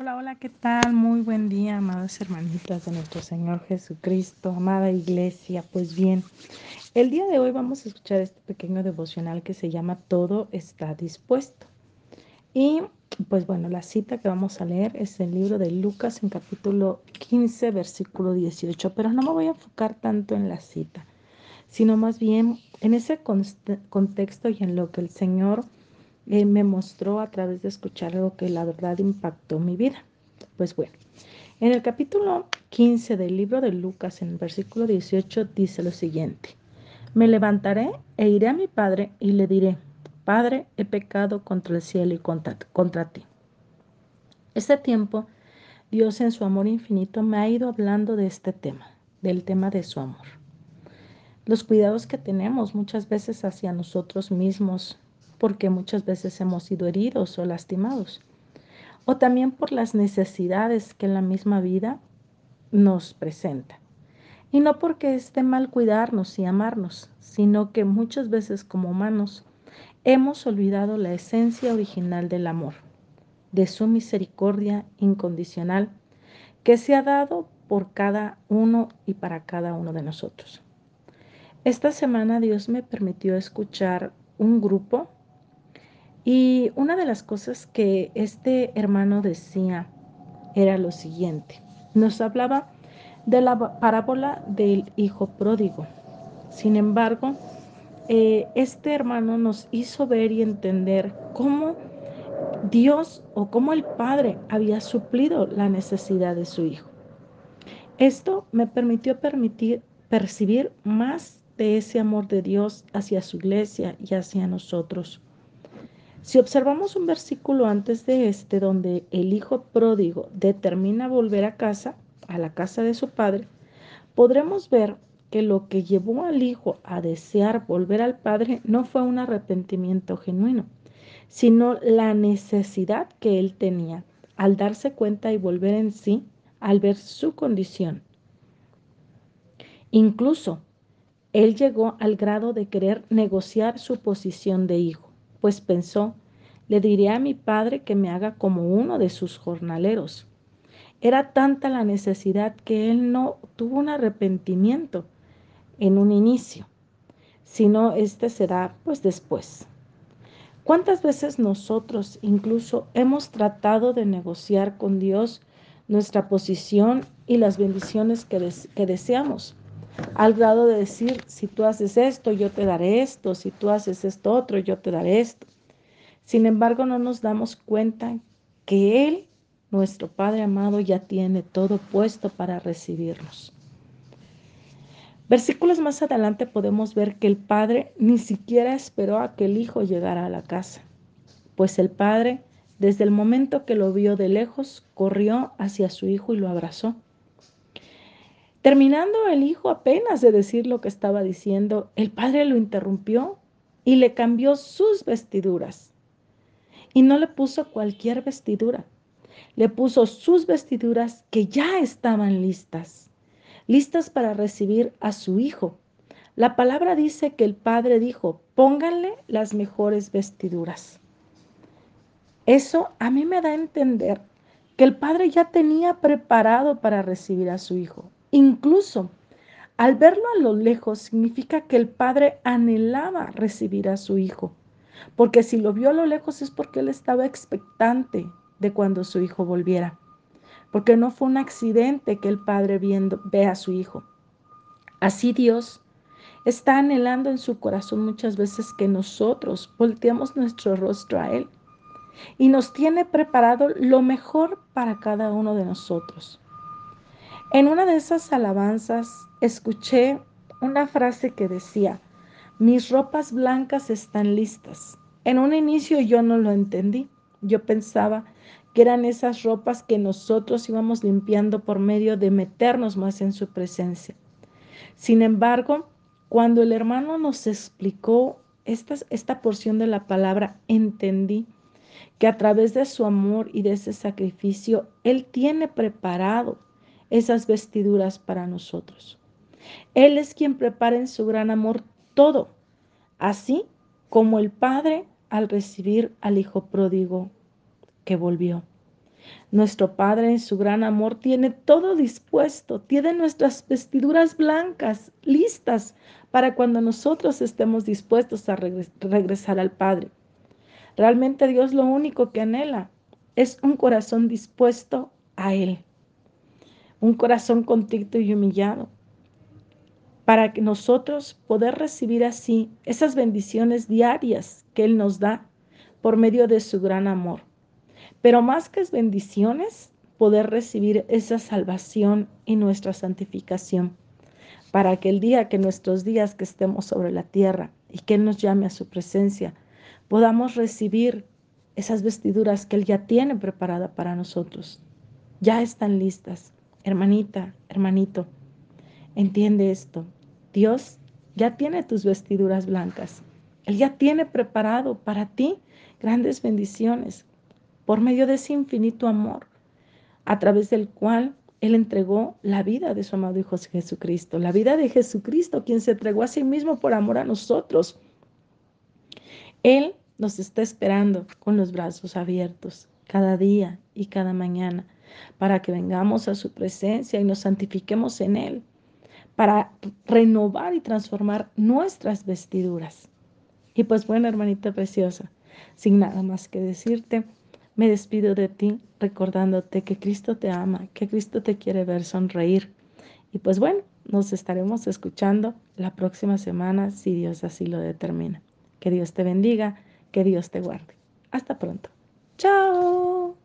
Hola, hola, ¿qué tal? Muy buen día, amadas hermanitas de nuestro Señor Jesucristo, amada iglesia. Pues bien, el día de hoy vamos a escuchar este pequeño devocional que se llama Todo está dispuesto. Y pues bueno, la cita que vamos a leer es el libro de Lucas en capítulo 15, versículo 18, pero no me voy a enfocar tanto en la cita, sino más bien en ese contexto y en lo que el Señor eh, me mostró a través de escuchar algo que la verdad impactó mi vida. Pues bueno, en el capítulo 15 del libro de Lucas, en el versículo 18, dice lo siguiente. Me levantaré e iré a mi padre y le diré, Padre, he pecado contra el cielo y contra, contra ti. Este tiempo, Dios en su amor infinito me ha ido hablando de este tema, del tema de su amor. Los cuidados que tenemos muchas veces hacia nosotros mismos, porque muchas veces hemos sido heridos o lastimados, o también por las necesidades que la misma vida nos presenta. Y no porque esté mal cuidarnos y amarnos, sino que muchas veces como humanos hemos olvidado la esencia original del amor, de su misericordia incondicional que se ha dado por cada uno y para cada uno de nosotros. Esta semana Dios me permitió escuchar un grupo y una de las cosas que este hermano decía era lo siguiente. Nos hablaba de la parábola del hijo pródigo. Sin embargo, eh, este hermano nos hizo ver y entender cómo Dios o cómo el Padre había suplido la necesidad de su hijo. Esto me permitió permitir, percibir más de ese amor de Dios hacia su iglesia y hacia nosotros. Si observamos un versículo antes de este donde el hijo pródigo determina volver a casa, a la casa de su padre, podremos ver que lo que llevó al hijo a desear volver al padre no fue un arrepentimiento genuino, sino la necesidad que él tenía al darse cuenta y volver en sí al ver su condición. Incluso él llegó al grado de querer negociar su posición de hijo pues pensó, le diré a mi padre que me haga como uno de sus jornaleros. Era tanta la necesidad que él no tuvo un arrepentimiento en un inicio, sino este será pues después. ¿Cuántas veces nosotros incluso hemos tratado de negociar con Dios nuestra posición y las bendiciones que, que deseamos? Al grado de decir, si tú haces esto, yo te daré esto, si tú haces esto otro, yo te daré esto. Sin embargo, no nos damos cuenta que Él, nuestro Padre amado, ya tiene todo puesto para recibirnos. Versículos más adelante podemos ver que el Padre ni siquiera esperó a que el Hijo llegara a la casa, pues el Padre, desde el momento que lo vio de lejos, corrió hacia su Hijo y lo abrazó. Terminando el hijo apenas de decir lo que estaba diciendo, el padre lo interrumpió y le cambió sus vestiduras. Y no le puso cualquier vestidura, le puso sus vestiduras que ya estaban listas, listas para recibir a su hijo. La palabra dice que el padre dijo, pónganle las mejores vestiduras. Eso a mí me da a entender que el padre ya tenía preparado para recibir a su hijo. Incluso al verlo a lo lejos significa que el padre anhelaba recibir a su hijo, porque si lo vio a lo lejos es porque él estaba expectante de cuando su hijo volviera, porque no fue un accidente que el padre viendo, ve a su hijo. Así Dios está anhelando en su corazón muchas veces que nosotros volteemos nuestro rostro a Él y nos tiene preparado lo mejor para cada uno de nosotros. En una de esas alabanzas escuché una frase que decía, mis ropas blancas están listas. En un inicio yo no lo entendí. Yo pensaba que eran esas ropas que nosotros íbamos limpiando por medio de meternos más en su presencia. Sin embargo, cuando el hermano nos explicó esta, esta porción de la palabra, entendí que a través de su amor y de ese sacrificio, Él tiene preparado esas vestiduras para nosotros. Él es quien prepara en su gran amor todo, así como el Padre al recibir al Hijo pródigo que volvió. Nuestro Padre en su gran amor tiene todo dispuesto, tiene nuestras vestiduras blancas listas para cuando nosotros estemos dispuestos a regresar al Padre. Realmente Dios lo único que anhela es un corazón dispuesto a Él, un corazón contrito y humillado, para que nosotros poder recibir así esas bendiciones diarias que Él nos da por medio de su gran amor. Pero más que bendiciones, poder recibir esa salvación y nuestra santificación, para que el día que nuestros días que estemos sobre la tierra y que Él nos llame a su presencia, podamos recibir esas vestiduras que Él ya tiene preparada para nosotros. Ya están listas. Hermanita, hermanito, entiende esto. Dios ya tiene tus vestiduras blancas. Él ya tiene preparado para ti grandes bendiciones por medio de ese infinito amor, a través del cual Él entregó la vida de su amado Hijo Jesucristo, la vida de Jesucristo, quien se entregó a sí mismo por amor a nosotros. Él nos está esperando con los brazos abiertos cada día y cada mañana para que vengamos a su presencia y nos santifiquemos en Él, para renovar y transformar nuestras vestiduras. Y pues bueno, hermanita preciosa, sin nada más que decirte, me despido de ti recordándote que Cristo te ama, que Cristo te quiere ver sonreír. Y pues bueno, nos estaremos escuchando la próxima semana si Dios así lo determina. Que Dios te bendiga, que Dios te guarde. Hasta pronto. Chao.